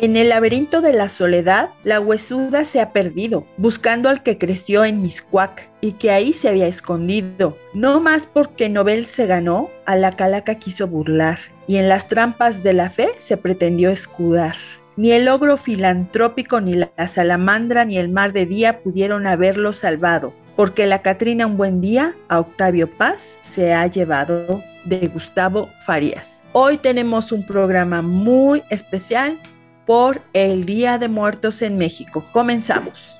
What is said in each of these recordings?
En el laberinto de la soledad, la huesuda se ha perdido, buscando al que creció en Miscuac y que ahí se había escondido. No más porque Nobel se ganó, a la calaca quiso burlar, y en las trampas de la fe se pretendió escudar. Ni el ogro filantrópico, ni la salamandra, ni el mar de día pudieron haberlo salvado, porque la Catrina un buen día a Octavio Paz se ha llevado de Gustavo Farías. Hoy tenemos un programa muy especial por el Día de Muertos en México. Comenzamos.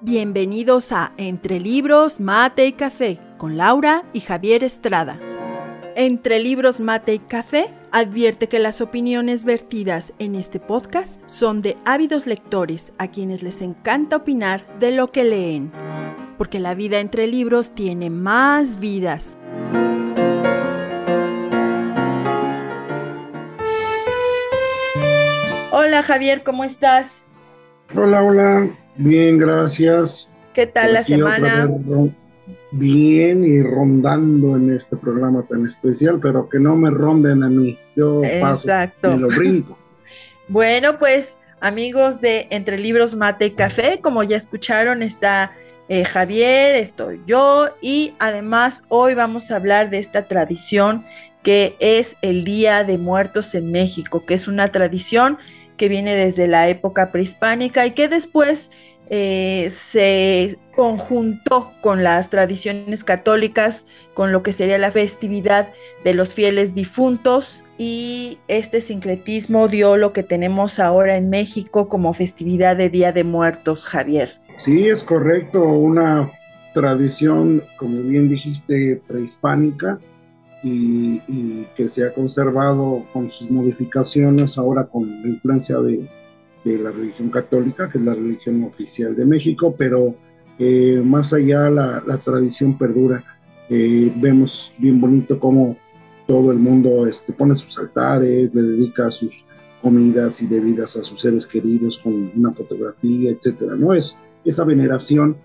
Bienvenidos a Entre Libros, Mate y Café con Laura y Javier Estrada. Entre Libros, Mate y Café advierte que las opiniones vertidas en este podcast son de ávidos lectores a quienes les encanta opinar de lo que leen, porque la vida entre libros tiene más vidas. Hola Javier, ¿cómo estás? Hola, hola, bien, gracias. ¿Qué tal la semana? bien y rondando en este programa tan especial, pero que no me ronden a mí. Yo paso y lo brinco. bueno, pues amigos de Entre Libros Mate y Café, como ya escucharon, está eh, Javier, estoy yo y además hoy vamos a hablar de esta tradición que es el Día de Muertos en México, que es una tradición que viene desde la época prehispánica y que después eh, se conjuntó con las tradiciones católicas, con lo que sería la festividad de los fieles difuntos y este sincretismo dio lo que tenemos ahora en México como festividad de Día de Muertos, Javier. Sí, es correcto, una tradición, como bien dijiste, prehispánica y, y que se ha conservado con sus modificaciones ahora con la influencia de de la religión católica, que es la religión oficial de México, pero eh, más allá la, la tradición perdura. Eh, vemos bien bonito cómo todo el mundo este, pone sus altares, le dedica sus comidas y bebidas a sus seres queridos con una fotografía, etcétera. ¿no? Es esa veneración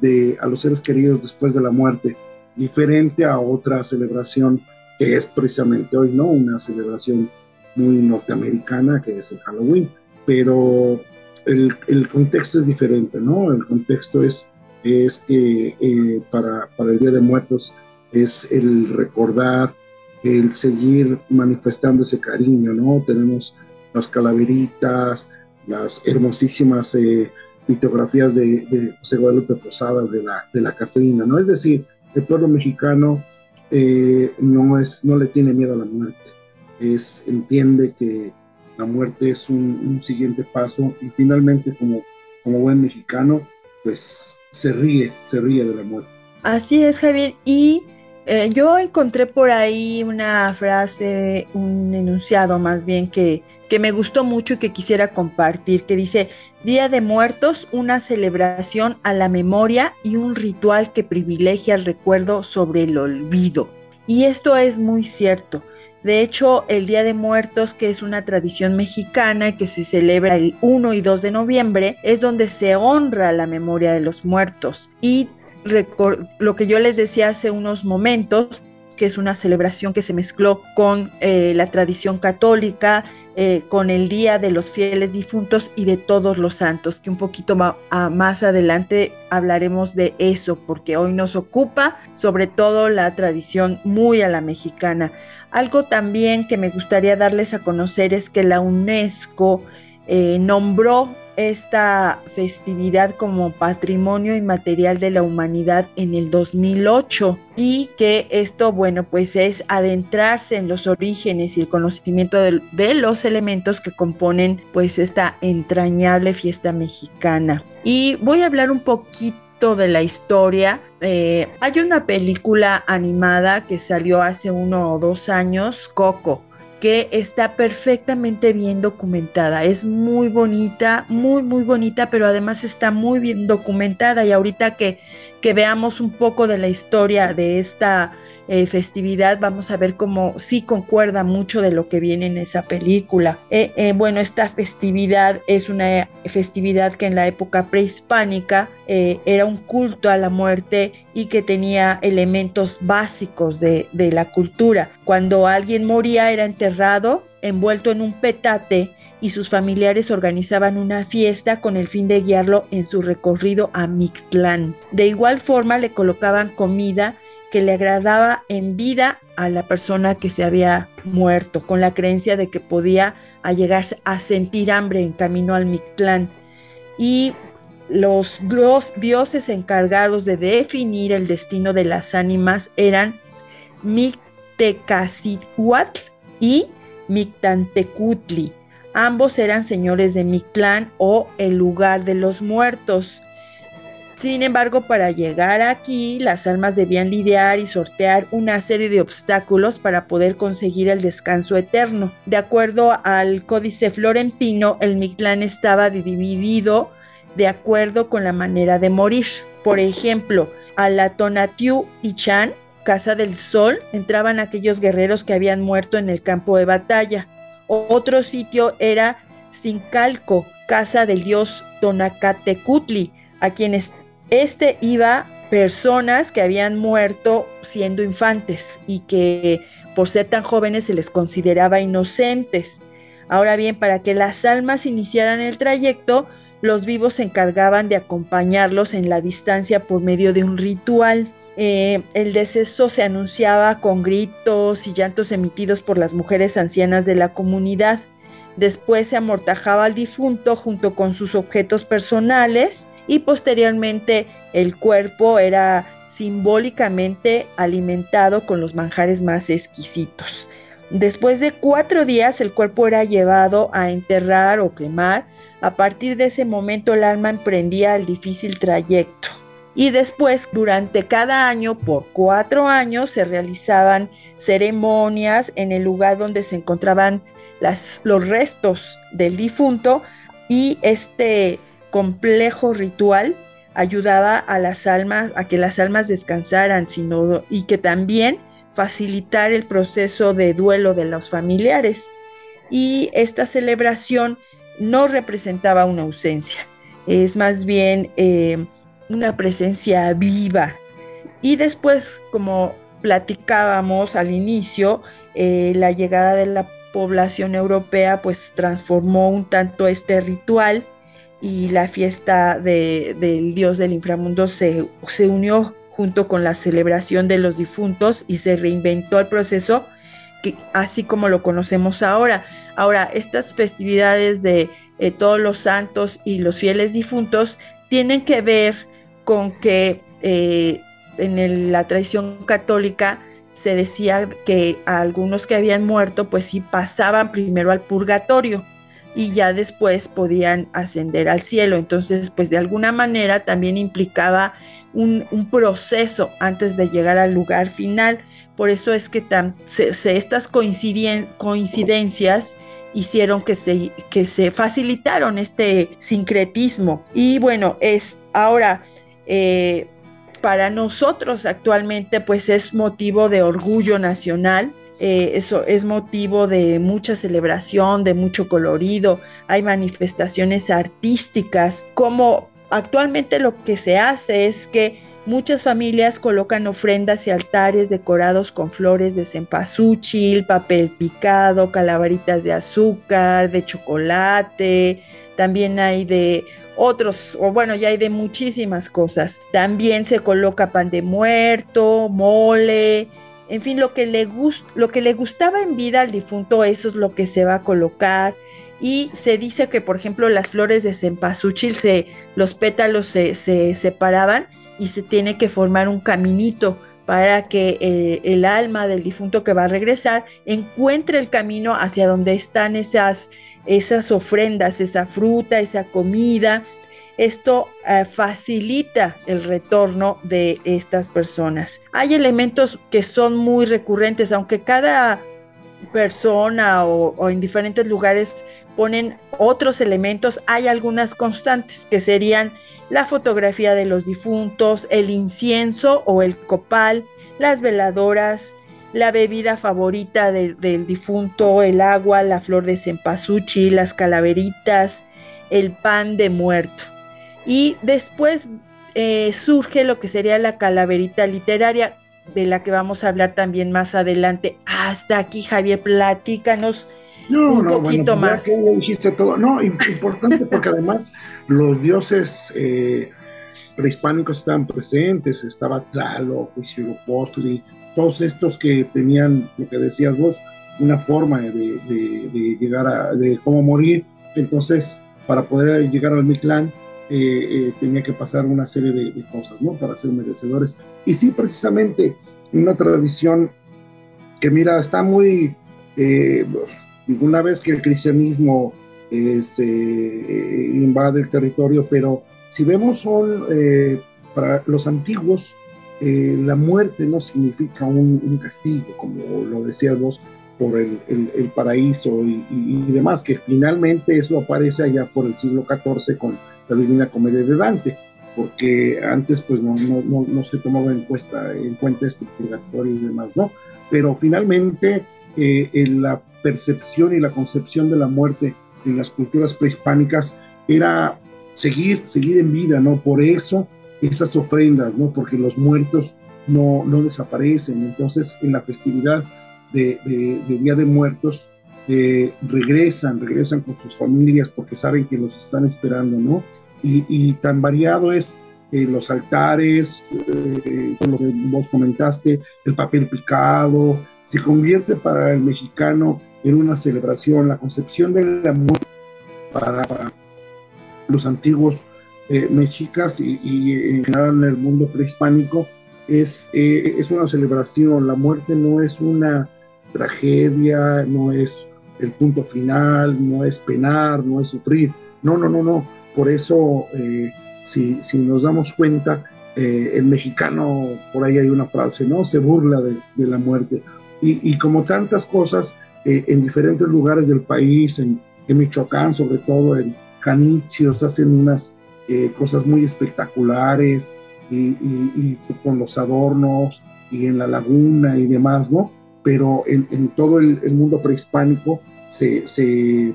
de, a los seres queridos después de la muerte, diferente a otra celebración que es precisamente hoy, ¿no? Una celebración muy norteamericana que es el Halloween pero el, el, contexto es diferente, ¿no? El contexto es, es que eh, para, para el Día de Muertos es el recordar, el seguir manifestando ese cariño, ¿no? Tenemos las calaveritas, las hermosísimas eh, litografías de, de, José Guadalupe Posadas de la, de la Catrina, ¿no? Es decir, el pueblo mexicano eh, no, es, no le tiene miedo a la muerte, es, entiende que la muerte es un, siguiente paso y finalmente como, como buen mexicano, pues se ríe, se ríe de la muerte. Así es, Javier. Y eh, yo encontré por ahí una frase, un enunciado más bien que, que me gustó mucho y que quisiera compartir, que dice, Día de Muertos, una celebración a la memoria y un ritual que privilegia el recuerdo sobre el olvido. Y esto es muy cierto. De hecho, el Día de Muertos, que es una tradición mexicana que se celebra el 1 y 2 de noviembre, es donde se honra la memoria de los muertos. Y lo que yo les decía hace unos momentos, que es una celebración que se mezcló con eh, la tradición católica, eh, con el Día de los Fieles Difuntos y de todos los santos, que un poquito más adelante hablaremos de eso, porque hoy nos ocupa sobre todo la tradición muy a la mexicana. Algo también que me gustaría darles a conocer es que la UNESCO eh, nombró esta festividad como patrimonio inmaterial de la humanidad en el 2008 y que esto, bueno, pues es adentrarse en los orígenes y el conocimiento de, los elementos que componen pues esta entrañable fiesta mexicana. Y voy a hablar un poquito de la historia. Eh, hay una película animada que salió hace uno o dos años, Coco, que está perfectamente bien documentada. Es muy bonita, muy, muy bonita, pero además está muy bien documentada. Y ahorita que, que veamos un poco de la historia de esta eh, festividad, vamos a ver cómo sí concuerda mucho de lo que viene en esa película. Eh, eh, bueno, esta festividad es una festividad que en la época prehispánica era un culto a la muerte y que tenía elementos básicos de, de la cultura. Cuando alguien moría era enterrado envuelto en un petate y sus familiares organizaban una fiesta con el fin de guiarlo en su recorrido a Mictlán. De igual forma le colocaban comida que le agradaba en vida a la persona que se había muerto, con la creencia de que podía llegarse a sentir hambre en camino al Mictlán. Y los, dioses encargados de definir el destino de las ánimas eran Mictecacihuatl y Mictantecutli Ambos eran señores de Mictlán o el lugar de los muertos. Sin embargo, para llegar aquí, las almas debían lidiar y sortear una serie de obstáculos para poder conseguir el descanso eterno. De acuerdo al Códice Florentino, el Mictlán estaba dividido de acuerdo con la manera de morir. Por ejemplo, a la Tonatiu y Chan, Casa del Sol, entraban aquellos guerreros que habían muerto en el campo de batalla. Otro sitio era Sincalco, casa del dios Tonacatecutli, a quienes este iba personas que habían muerto siendo infantes y que por ser tan jóvenes se les consideraba inocentes. Ahora bien, para que las almas iniciaran el trayecto, los vivos se encargaban de acompañarlos en la distancia por medio de un ritual. Eh, el deceso se anunciaba con gritos y llantos emitidos por las mujeres ancianas de la comunidad. Después se amortajaba al difunto junto con sus objetos personales y posteriormente el cuerpo era simbólicamente alimentado con los manjares más exquisitos. Después de cuatro días el cuerpo era llevado a enterrar o quemar. A partir de ese momento el alma emprendía el difícil trayecto y después durante cada año, por cuatro años, se realizaban ceremonias en el lugar donde se encontraban los restos del difunto y este complejo ritual ayudaba a las almas, a que las almas descansaran, sino, y que también facilitar el proceso de duelo de los familiares. Y esta celebración no representaba una ausencia, es más bien eh, una presencia viva. Y después, como platicábamos al inicio, eh, la llegada de la población europea pues transformó un tanto este ritual y la fiesta del dios del inframundo se, unió junto con la celebración de los difuntos y se reinventó el proceso así como lo conocemos ahora. Ahora, estas festividades de eh, todos los santos y los fieles difuntos tienen que ver con que eh, en la tradición católica se decía que a algunos que habían muerto, pues sí pasaban primero al purgatorio y ya después podían ascender al cielo. Entonces, pues de alguna manera también implicaba un, proceso antes de llegar al lugar final. Por eso es que estas coincidencias hicieron que se, que se facilitaron este sincretismo. Y bueno, es ahora eh, para nosotros actualmente pues es motivo de orgullo nacional. Eh, eso es motivo de mucha celebración, de mucho colorido, hay manifestaciones artísticas, como actualmente lo que se hace es que Muchas familias colocan ofrendas y altares decorados con flores de cempasúchil, papel picado, calaveritas de azúcar, de chocolate. También hay de otros, o bueno, ya hay de muchísimas cosas. También se coloca pan de muerto, mole, en fin, lo que le, lo que le gustaba en vida al difunto, eso es lo que se va a colocar. Y se dice que, por ejemplo, las flores de cempasúchil, se, los pétalos se, se separaban y se tiene que formar un caminito para que eh, el alma del difunto que va a regresar encuentre el camino hacia donde están esas, esas ofrendas, esa fruta, esa comida. Esto eh, facilita el retorno de estas personas. Hay elementos que son muy recurrentes, aunque cada persona o, en diferentes lugares ponen otros elementos, hay algunas constantes que serían la fotografía de los difuntos, el incienso o el copal, las veladoras, la bebida favorita del difunto, el agua, la flor de cempasúchil, las calaveritas, el pan de muerto. Y después eh, surge lo que sería la calaverita literaria, de la que vamos a hablar también más adelante. Hasta aquí, Javier, platícanos un poquito más. dijiste todo. No, importante porque además los dioses eh, prehispánicos estaban presentes, estaba Tlaloc, Huitzilopochtli, todos estos que tenían, lo que decías vos, una forma de, llegar a, de cómo morir. Entonces, para poder llegar al Mictlán, eh, eh, tenía que pasar una serie de, cosas, ¿no? Para ser merecedores. Y sí, precisamente, una tradición que, mira, está muy... Eh, una vez que el cristianismo este, invade el territorio, pero si vemos son, para los antiguos, eh, la muerte no significa un, castigo, como lo decías vos, por el, paraíso y, demás, que finalmente eso aparece allá por el siglo XIV con la Divina Comedia de Dante, porque antes pues no, no, se tomaba en, cuenta, en cuenta este purgatorio y demás, ¿no? Pero finalmente eh, en la percepción y la concepción de la muerte en las culturas prehispánicas era seguir, seguir en vida, ¿no? Por eso esas ofrendas, ¿no? Porque los muertos no, no desaparecen. Entonces, en la festividad de, Día de Muertos, eh, regresan, regresan con sus familias porque saben que los están esperando, ¿no? Y, tan variado es eh, los altares, eh, lo que vos comentaste, el papel picado, se convierte para el mexicano en una celebración, la concepción del amor para, para los antiguos eh, mexicas y, en general en el mundo prehispánico es, eh, es una celebración. La muerte no es una tragedia, no es el punto final, no es penar, no es sufrir. No, no, no, no. Por eso, eh, si, si, nos damos cuenta, el mexicano, por ahí hay una frase, ¿no? Se burla de, de la muerte. Y, y, como tantas cosas, en diferentes lugares del país, en, en Michoacán, sobre todo en Janitzio, hacen unas eh, cosas muy espectaculares y, con los adornos y en la laguna y demás, ¿no? Pero en, todo el, mundo prehispánico se, se,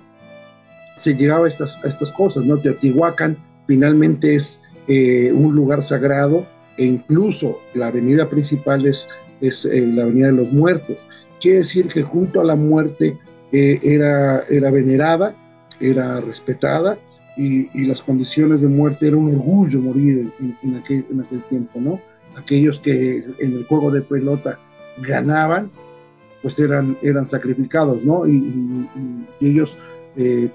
llegaba a estas, estas cosas, ¿no? Teotihuacán finalmente es eh, un lugar sagrado e incluso la avenida principal es, es eh, la Avenida de los Muertos. Quiere decir que junto a la muerte era, era venerada, era respetada y, las condiciones de muerte era un orgullo morir en, aquel, en, aquel, tiempo, ¿no? Aquellos que en el juego de pelota ganaban, pues eran, eran sacrificados, ¿no? Y, ellos eh,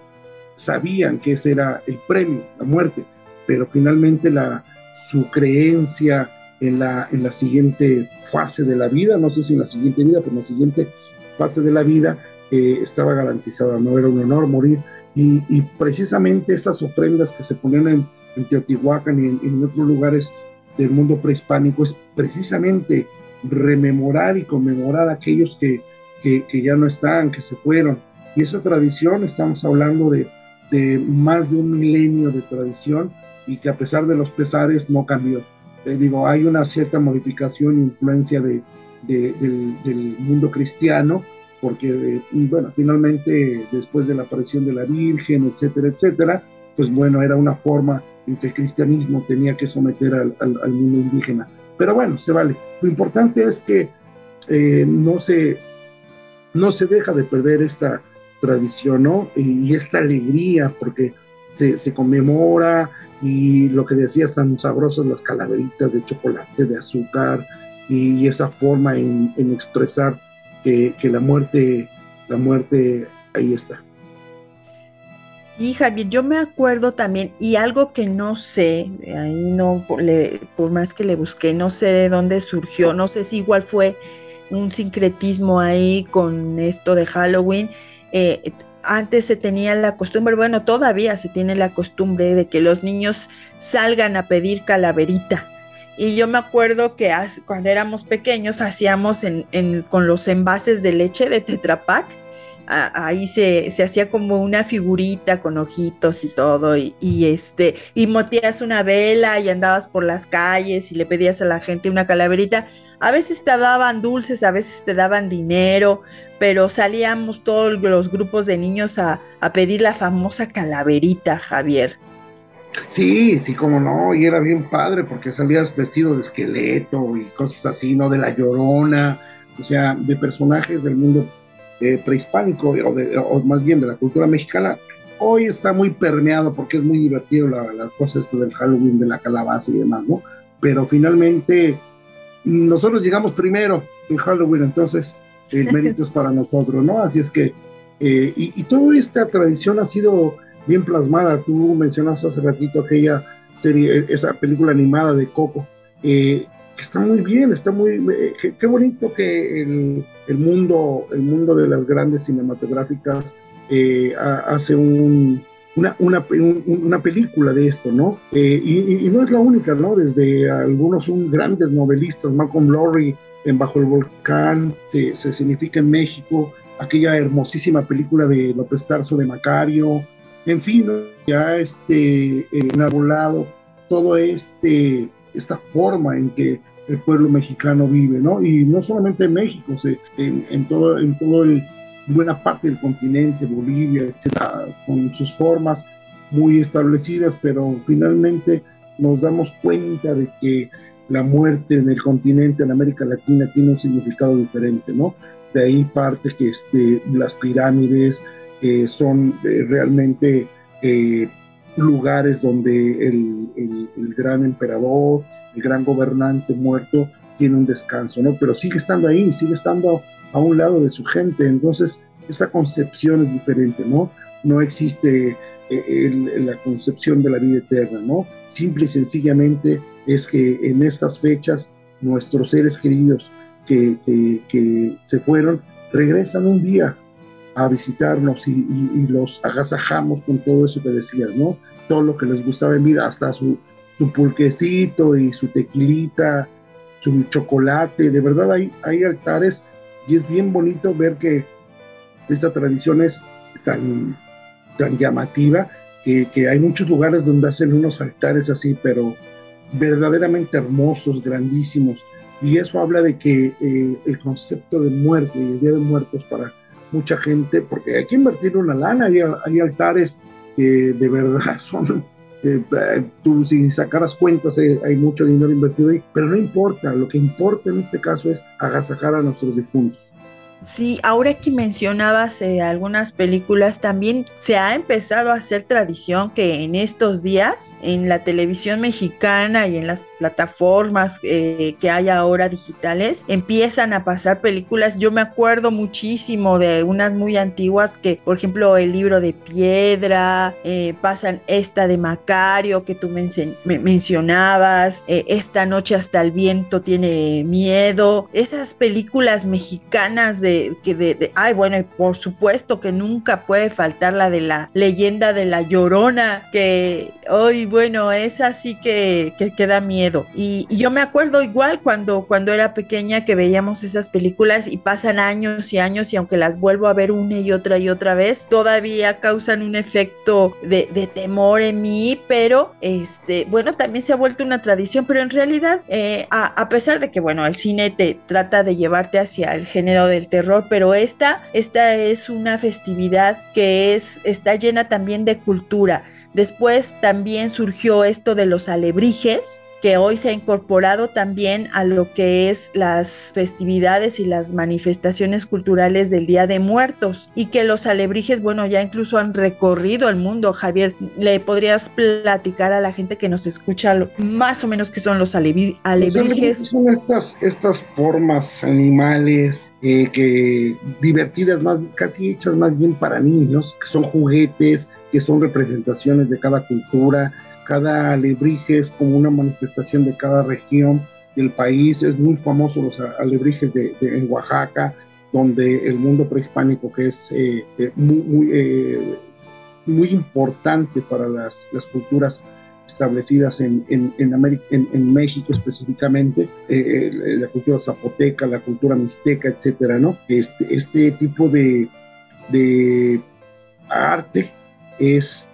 sabían que ese era el premio, la muerte, pero finalmente la, su creencia en la, en la siguiente fase de la vida, no sé si en la siguiente vida, pero en la siguiente fase de la vida, eh, estaba garantizada, no era un honor morir y, precisamente estas ofrendas que se ponen en, Teotihuacán y en, otros lugares del mundo prehispánico es precisamente rememorar y conmemorar a aquellos que, que, ya no están, que se fueron. Y esa tradición, estamos hablando de, de, más de un milenio de tradición y que a pesar de los pesares no cambió. Eh, digo, hay una cierta modificación e influencia de, del, del, mundo cristiano, porque, bueno, finalmente después de la aparición de la Virgen, etcétera, etcétera, pues bueno, era una forma en que el cristianismo tenía que someter al, mundo indígena. Pero bueno, se vale. Lo importante es que eh, no, se, no se deja de perder esta tradición, ¿no? Y, esta alegría, porque se, se, conmemora y lo que decías, tan sabrosas las calaveritas de chocolate, de azúcar, y esa forma en, en expresar que, la muerte, la muerte ahí está. Sí, Javier, yo me acuerdo también, y algo que no sé, ahí no, por, más que le busqué, no sé de dónde surgió, no sé si igual fue un sincretismo ahí con esto de Halloween. Eh, antes se tenía la costumbre, bueno, todavía se tiene la costumbre de que los niños salgan a pedir calaverita. Y yo me acuerdo que cuando éramos pequeños hacíamos con los envases de leche de Tetra Ahí se, hacía como una figurita con ojitos y todo, y, este, y motías una vela y andabas por las calles y le pedías a la gente una calaverita. A veces te daban dulces, a veces te daban dinero, pero salíamos todos los grupos de niños a, a pedir la famosa calaverita, Javier. Sí, sí, como no, y era bien padre porque salías vestido de esqueleto y cosas así, ¿no? De la llorona, o sea, de personajes del mundo eh, prehispánico o, más bien de la cultura mexicana. Hoy está muy permeado porque es muy divertido la, la cosa esto del Halloween, de la calabaza y demás, ¿no? Pero finalmente nosotros llegamos primero en Halloween, entonces el mérito es para nosotros, ¿no? Así es que, eh, y, y toda esta tradición ha sido bien plasmada. Tú mencionaste hace ratito aquella serie, esa película animada de Coco, eh, está muy bien, está muy, eh, qué, bonito que el, el, mundo, el mundo de las grandes cinematográficas eh, hace un, una, una, película de esto, ¿no? Y, y, no es la única, ¿no? Desde algunos son grandes novelistas, Malcolm Lowry en Bajo el Volcán, se, se significa en México, aquella hermosísima película de López Tarso de Macario, en fin, ya este enarbolado todo este esta forma en que el pueblo mexicano vive, ¿no? Y no solamente en México, en, en todo, en todo el, buena parte del continente, Bolivia, etcétera, con sus formas muy establecidas, pero finalmente nos damos cuenta de que la muerte en el continente, en América Latina, tiene un significado diferente, ¿no? De ahí parte que este, las pirámides, son eh, realmente eh, lugares donde el, gran emperador, el gran gobernante muerto tiene un descanso, ¿no? Pero sigue estando ahí, sigue estando a un lado de su gente. Entonces, esta concepción es diferente, ¿no? No existe eh, la concepción de la vida eterna, ¿no? Simple y sencillamente es que en estas fechas nuestros seres queridos que, que se fueron regresan un día a visitarnos y, los agasajamos con todo eso que decías, ¿no? Todo lo que les gustaba en vida, hasta su, su pulquecito y su tequilita, su chocolate, de verdad hay, hay altares y es bien bonito ver que esta tradición es tan, tan llamativa que, que hay muchos lugares donde hacen unos altares así, pero verdaderamente hermosos, grandísimos. Y eso habla de que eh, el concepto de muerte y el Día de Muertos para mucha gente, porque hay que invertir una lana, hay, hay altares que de verdad son, eh, tú si sacaras cuentas eh, hay mucho dinero invertido ahí, pero no importa, lo que importa en este caso es agasajar a nuestros difuntos. Sí, ahora que mencionabas eh, algunas películas, también se ha empezado a hacer tradición que en estos días, en la televisión mexicana y en las plataformas eh, que hay ahora digitales, empiezan a pasar películas. Yo me acuerdo muchísimo de unas muy antiguas que, por ejemplo, el libro de piedra, eh, pasan esta de Macario que tú mencionabas, esta noche hasta el viento tiene miedo, esas películas mexicanas de que de, ay, bueno, por supuesto que nunca puede faltar la de la leyenda de la llorona, que hoy, bueno, es así que, que, da miedo. Y, yo me acuerdo igual cuando, cuando era pequeña que veíamos esas películas y pasan años y años y aunque las vuelvo a ver una y otra y otra vez, todavía causan un efecto de, de temor en mí, pero este, bueno, también se ha vuelto una tradición, pero en realidad, eh, a, a pesar de que, bueno, el cine te trata de llevarte hacia el género del terror, pero esta, esta es una festividad que es, está llena también de cultura. Después también surgió esto de los alebrijes, que hoy se ha incorporado también a lo que es las festividades y las manifestaciones culturales del Día de Muertos y que los alebrijes, bueno, ya incluso han recorrido el mundo. Javier, ¿le podrías platicar a la gente que nos escucha más o menos qué son los alebrijes? son estas, estas formas animales eh, que divertidas, más casi hechas más bien para niños, que son juguetes, que son representaciones de cada cultura cada alebrije es como una manifestación de cada región del país. Es muy famoso los alebrijes de, en Oaxaca, donde el mundo prehispánico, que es eh, eh, muy, eh, muy, importante para las, culturas establecidas en, en, México específicamente, la cultura zapoteca, la cultura mixteca, etcétera, ¿no? Este, este tipo de, de arte es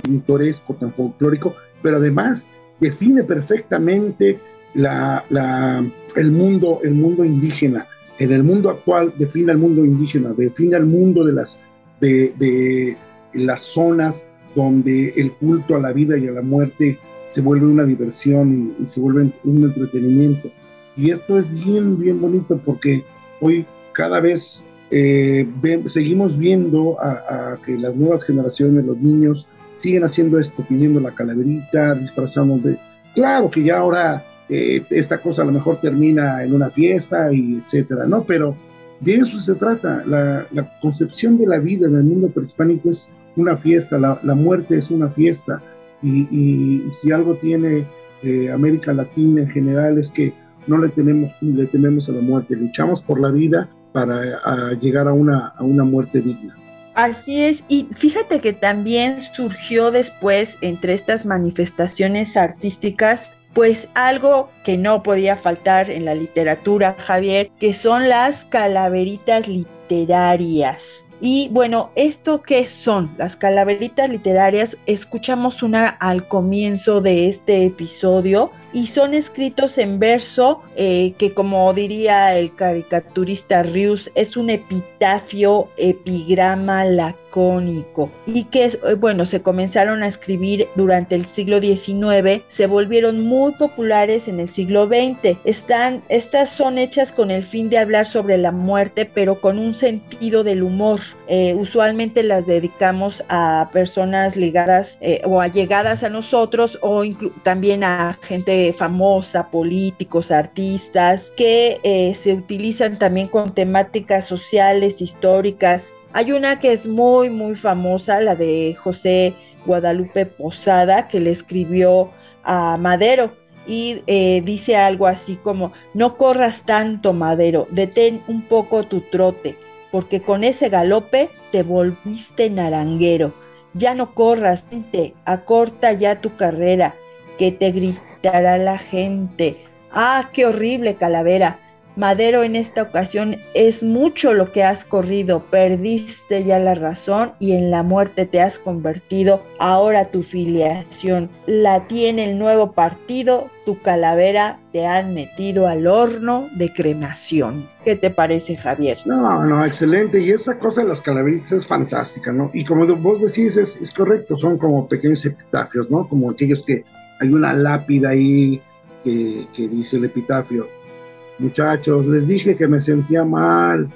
pintoresco, tan folclórico, pero además define perfectamente el, mundo, el mundo indígena. En el mundo actual define el mundo indígena, define el mundo de las, de, las zonas donde el culto a la vida y a la muerte se vuelve una diversión y, se vuelve un entretenimiento. Y esto es bien, bien bonito porque hoy cada vez eh, seguimos viendo a, que las nuevas generaciones, los niños, siguen haciendo esto, pidiendo la calaverita, disfrazando de... Claro que ya ahora eh, esta cosa a lo mejor termina en una fiesta y etcétera, ¿no? Pero de eso se trata. La, concepción de la vida en el mundo prehispánico es una fiesta, la, muerte es una fiesta. Y, si algo tiene eh, América Latina en general es que no le, tenemos, le tememos a la muerte, luchamos por la vida para llegar a una, a una muerte digna. Así es, y fíjate que también surgió después entre estas manifestaciones artísticas, pues algo que no podía faltar en la literatura, Javier, que son las calaveritas literarias. Y bueno, ¿esto qué son? Las calaveritas literarias, escuchamos una al comienzo de este episodio y son escritos en verso eh, que como diría el caricaturista Rius es un epitafio, epigrama lacónico y que eh, bueno se comenzaron a escribir durante el siglo XIX, se volvieron muy populares en el siglo XX. Están, estas son hechas con el fin de hablar sobre la muerte pero con un sentido del humor. Eh, usualmente las dedicamos a personas ligadas o allegadas a nosotros o también a gente famosa, políticos, artistas, que eh, se utilizan también con temáticas sociales, históricas. Hay una que es muy, muy famosa, la de José Guadalupe Posada, que le escribió a Madero y eh, dice algo así como, no corras tanto, Madero, detén un poco tu trote, porque con ese galope te volviste naranguero. Ya no corras, gente, acorta ya tu carrera, que te gritará la gente. Ah, qué horrible calavera. Madero, en esta ocasión es mucho lo que has corrido, perdiste ya la razón y en la muerte te has convertido. Ahora tu filiación la tiene el nuevo partido, tu calavera te han metido al horno de cremación. ¿Qué te parece, Javier? No, no, excelente. Y esta cosa de las calaveritas es fantástica, ¿no? Y como vos decís, es, es correcto, son como pequeños epitafios, ¿no? Como aquellos que hay una lápida ahí que, dice el epitafio, muchachos, les dije que me sentía mal.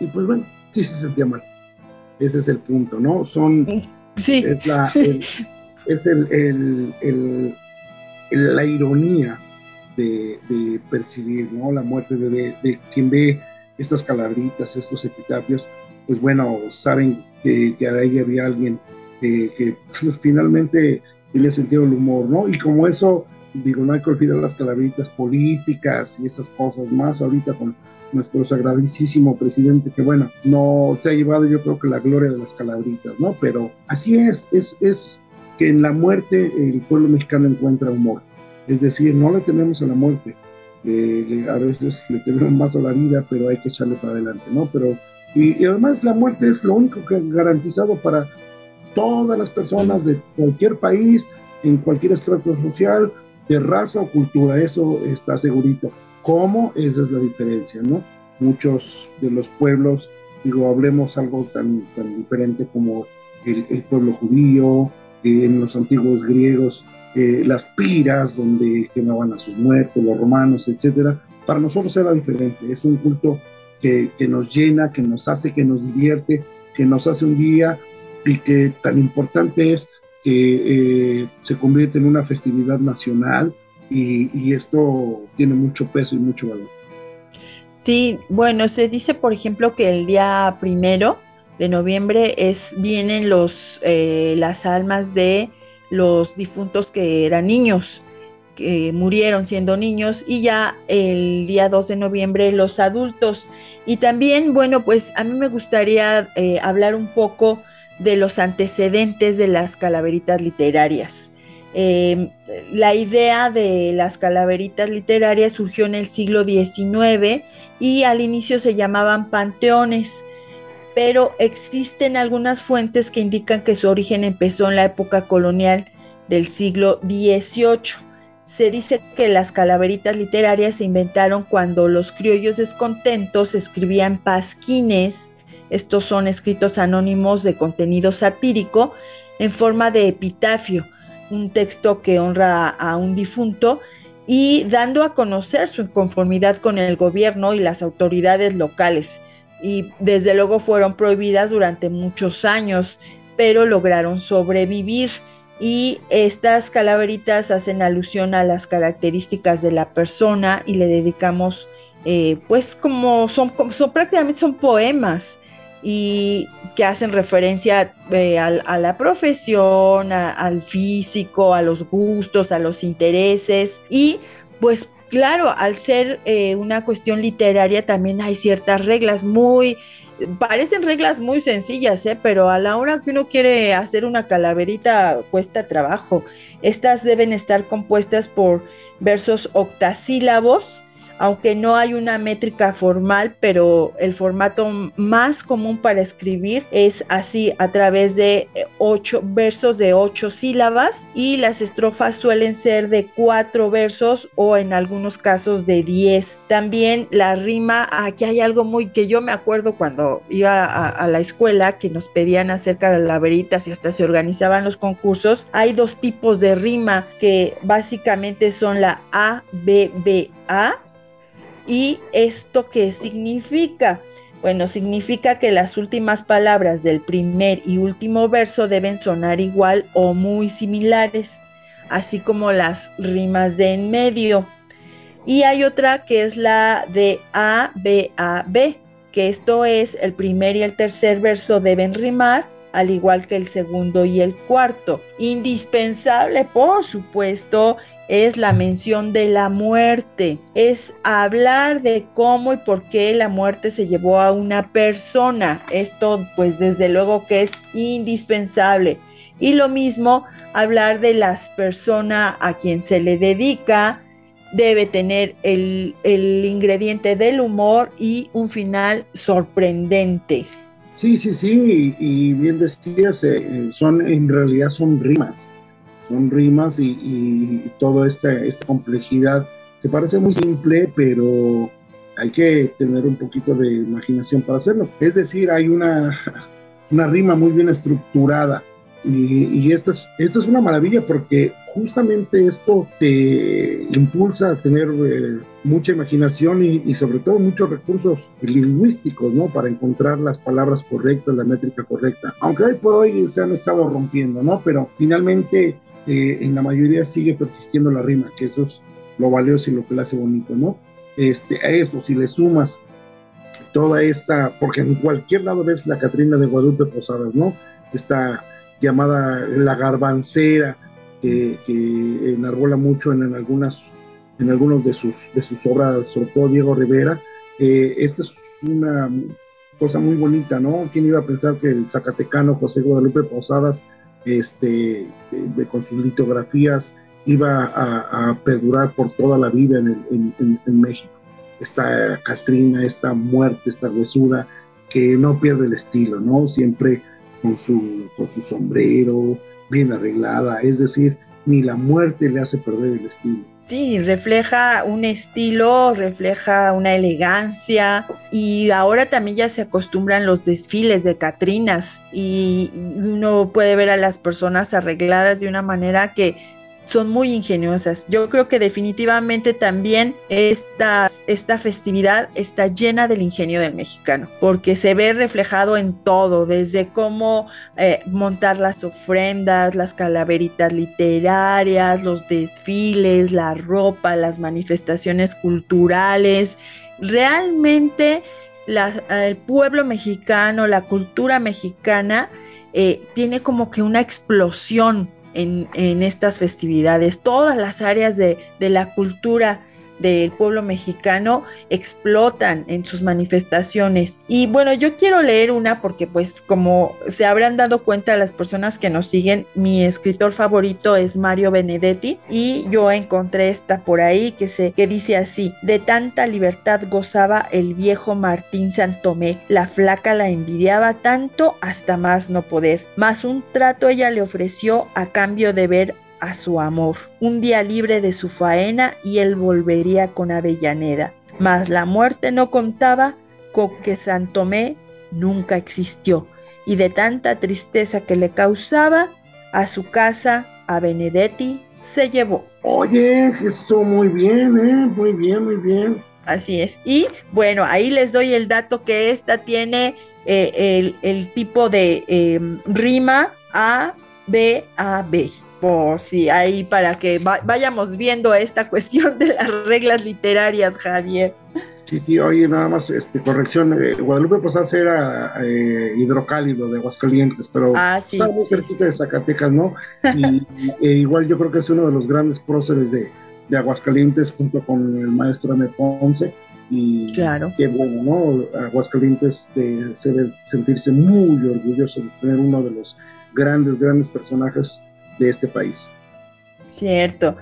Y pues bueno, sí se sentía mal. Ese es el punto, ¿no? Son, sí. es la, es el, la ironía de, percibir, ¿no? La muerte de, quien ve estas calabritas, estos epitafios, pues bueno, saben que, que ahí había alguien que finalmente tiene sentido el humor, ¿no? Y como eso, digo, no hay que olvidar las calabritas políticas y esas cosas más ahorita con nuestro sagradísimo presidente, que bueno, no se ha llevado yo creo que la gloria de las calabritas, ¿no? Pero así es, es, es que en la muerte el pueblo mexicano encuentra humor. Es decir, no le tememos a la muerte, a veces le tememos más a la vida, pero hay que echarle para adelante, ¿no? Pero, y, y además la muerte es lo único que garantizado para todas las personas de cualquier país, en cualquier estrato social, de raza o cultura, eso está segurito. ¿Cómo? Esa es la diferencia, ¿no? Muchos de los pueblos, digo, hablemos algo tan, tan diferente como el, pueblo judío, eh, en los antiguos griegos, eh, las piras donde quemaban a sus muertos, los romanos, etcétera. Para nosotros era diferente, es un culto que, que nos llena, que nos hace, que nos divierte, que nos hace un día y que tan importante es que eh, se convierte en una festividad nacional y, esto tiene mucho peso y mucho valor. Sí, bueno, se dice, por ejemplo, que el día primero de noviembre es vienen los eh, las almas de los difuntos que eran niños, que murieron siendo niños, y ya el día 2 de noviembre los adultos. Y también, bueno, pues a mí me gustaría eh, hablar un poco de los antecedentes de las calaveritas literarias. Em, la idea de las calaveritas literarias surgió en el siglo XIX y al inicio se llamaban panteones, pero existen algunas fuentes que indican que su origen empezó en la época colonial del siglo XVIII. se dice que las calaveritas literarias se inventaron cuando los criollos descontentos escribían pasquines, estos son escritos anónimos de contenido satírico, en forma de epitafio, un texto que honra a un difunto y dando a conocer su inconformidad con el gobierno y las autoridades locales. Y desde luego fueron prohibidas durante muchos años, pero lograron sobrevivir y estas calaveritas hacen alusión a las características de la persona y le dedicamos eh, pues como son, son prácticamente son poemas y que hacen referencia eh, a, la profesión, al físico, a los gustos, a los intereses y pues claro, al ser eh, una cuestión literaria también hay ciertas reglas muy parecen reglas muy sencillas, ¿eh? pero a la hora que uno quiere hacer una calaverita cuesta trabajo. Estas deben estar compuestas por versos octasílabos aunque no hay una métrica formal, pero el formato más común para escribir es así a través de ocho versos de ocho sílabas y las estrofas suelen ser de cuatro versos o en algunos casos de diez. También la rima, aquí hay algo muy que yo me acuerdo cuando iba a, la escuela que nos pedían hacer calaveritas y hasta se organizaban los concursos. Hay dos tipos de rima que básicamente son la A, B, B, A ¿Y esto qué significa? Bueno, significa que las últimas palabras del primer y último verso deben sonar igual o muy similares, así como las rimas de en medio. Y hay otra que es la de A, B, A, B, que esto es el primer y el tercer verso deben rimar, al igual que el segundo y el cuarto. Indispensable, por supuesto, es la mención de la muerte, es hablar de cómo y por qué la muerte se llevó a una persona. Esto pues desde luego que es indispensable. Y lo mismo, hablar de las personas a quien se le dedica, debe tener el, ingrediente del humor y un final sorprendente. Sí, sí, sí, y, bien decías, eh, son en realidad son rimas son rimas y, toda esta, esta complejidad que parece muy simple, pero hay que tener un poquito de imaginación para hacerlo. Es decir, hay una, una rima muy bien estructurada. Y, esta, es, esta es una maravilla porque justamente esto te impulsa a tener eh, mucha imaginación y, y, sobre todo muchos recursos lingüísticos, ¿no? Para encontrar las palabras correctas, la métrica correcta. Aunque hoy por hoy se han estado rompiendo, ¿no? Pero finalmente eh, en la mayoría sigue persistiendo la rima, que eso es lo valioso y lo que le hace bonito, ¿no? Este, a eso, si le sumas toda esta, porque en cualquier lado ves la Catrina de Guadalupe Posadas, ¿no? Esta llamada la garbancera, que, enarbola mucho en, algunas, en algunos de sus, de sus obras, sobre todo Diego Rivera. Eh, esta es una cosa muy bonita, ¿no? ¿Quién iba a pensar que el zacatecano José Guadalupe Posadas este, con sus litografías iba a, perdurar por toda la vida en, México. Esta Catrina, esta muerte, esta huesuda, que no pierde el estilo, ¿no? Siempre con su, con su sombrero, bien arreglada, es decir, ni la muerte le hace perder el estilo. Sí, refleja un estilo, refleja una elegancia. Y ahora también ya se acostumbran los desfiles de Catrinas y uno puede ver a las personas arregladas de una manera que son muy ingeniosas. Yo creo que definitivamente también esta, esta festividad está llena del ingenio del mexicano, porque se ve reflejado en todo, desde cómo eh, montar las ofrendas, las calaveritas literarias, los desfiles, la ropa, las manifestaciones culturales. Realmente el pueblo mexicano, la cultura mexicana, eh, tiene como que una explosión en, estas festividades. Todas las áreas de, de la cultura del pueblo mexicano explotan en sus manifestaciones. Y bueno, yo quiero leer una porque pues como se habrán dado cuenta las personas que nos siguen, mi escritor favorito es Mario Benedetti y yo encontré esta por ahí que, se, que dice así, de tanta libertad gozaba el viejo Martín Santomé, la flaca la envidiaba tanto hasta más no poder, más un trato ella le ofreció a cambio de ver a su amor, un día libre de su faena y él volvería con Avellaneda. Mas la muerte no contaba con que Santomé nunca existió y de tanta tristeza que le causaba, a su casa, a Benedetti, se llevó. Oye, esto muy bien, ¿eh? Muy bien, muy bien. Así es. Y bueno, ahí les doy el dato que esta tiene eh, el, tipo de em, rima A, B, A, B. Por si ahí para que vayamos viendo esta cuestión de las reglas literarias, Javier. Sí, sí, oye, nada más, este, corrección, eh, Guadalupe Posadas era eh, hidrocálido de Aguascalientes, pero ah, está muy cerquita de Zacatecas, ¿no? Y e igual yo creo que es uno de los grandes próceres de, de Aguascalientes junto con el maestro M. Ponce. Y claro. qué bueno, ¿no? Aguascalientes debe sentirse muy orgulloso de tener uno de los grandes, grandes personajes de este país. Cierto.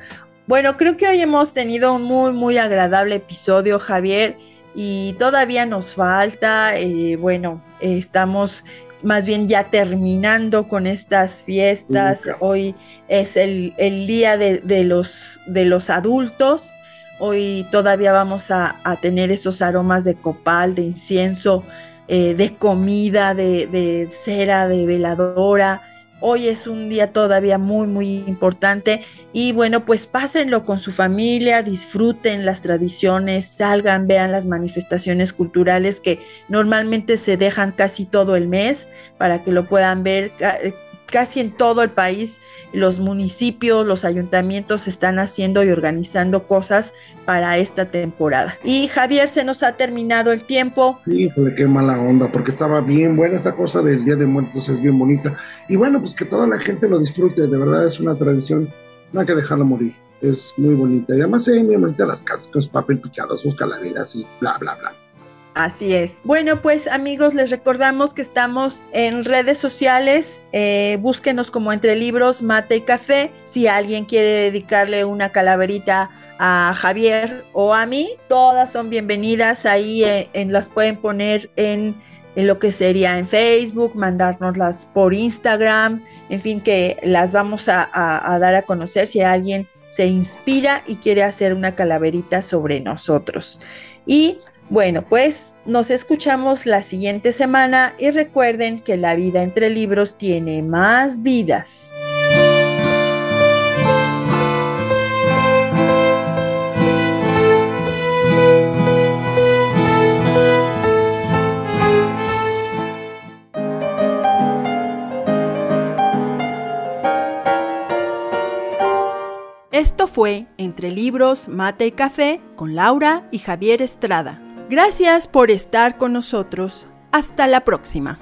Bueno, creo que hoy hemos tenido un muy, muy agradable episodio, Javier, y todavía nos falta, eh, bueno, estamos más bien ya terminando con estas fiestas. Hoy es el, día de, los, de los adultos. Hoy todavía vamos a, tener esos aromas de copal, de incienso, eh, de comida, de, de, cera, de veladora, Hoy es un día todavía muy, muy importante y bueno, pues pásenlo con su familia, disfruten las tradiciones, salgan, vean las manifestaciones culturales que normalmente se dejan casi todo el mes para que lo puedan ver eh, casi en todo el país los municipios, los ayuntamientos están haciendo y organizando cosas para esta temporada. Y Javier, se nos ha terminado el tiempo. Híjole, qué mala onda, porque estaba bien buena esta cosa del Día de Muertos, es bien bonita. Y bueno, pues que toda la gente lo disfrute, de verdad es una tradición, no hay que dejarla morir. Es muy bonita. Y además se muy bonita las casas con papel picado, sus calaveras y bla, bla, bla. Así es. Bueno, pues amigos, les recordamos que estamos en redes sociales. Eh, búsquenos como entre libros, mate y café. Si alguien quiere dedicarle una calaverita a Javier o a mí, todas son bienvenidas. Ahí eh, en, las pueden poner en, lo que sería en Facebook, mandárnoslas por Instagram. En fin, que las vamos a, a dar a conocer si alguien se inspira y quiere hacer una calaverita sobre nosotros. Y bueno, pues nos escuchamos la siguiente semana y recuerden que la vida entre libros tiene más vidas. Esto fue Entre Libros, Mate y Café con Laura y Javier Estrada. Gracias por estar con nosotros. Hasta la próxima.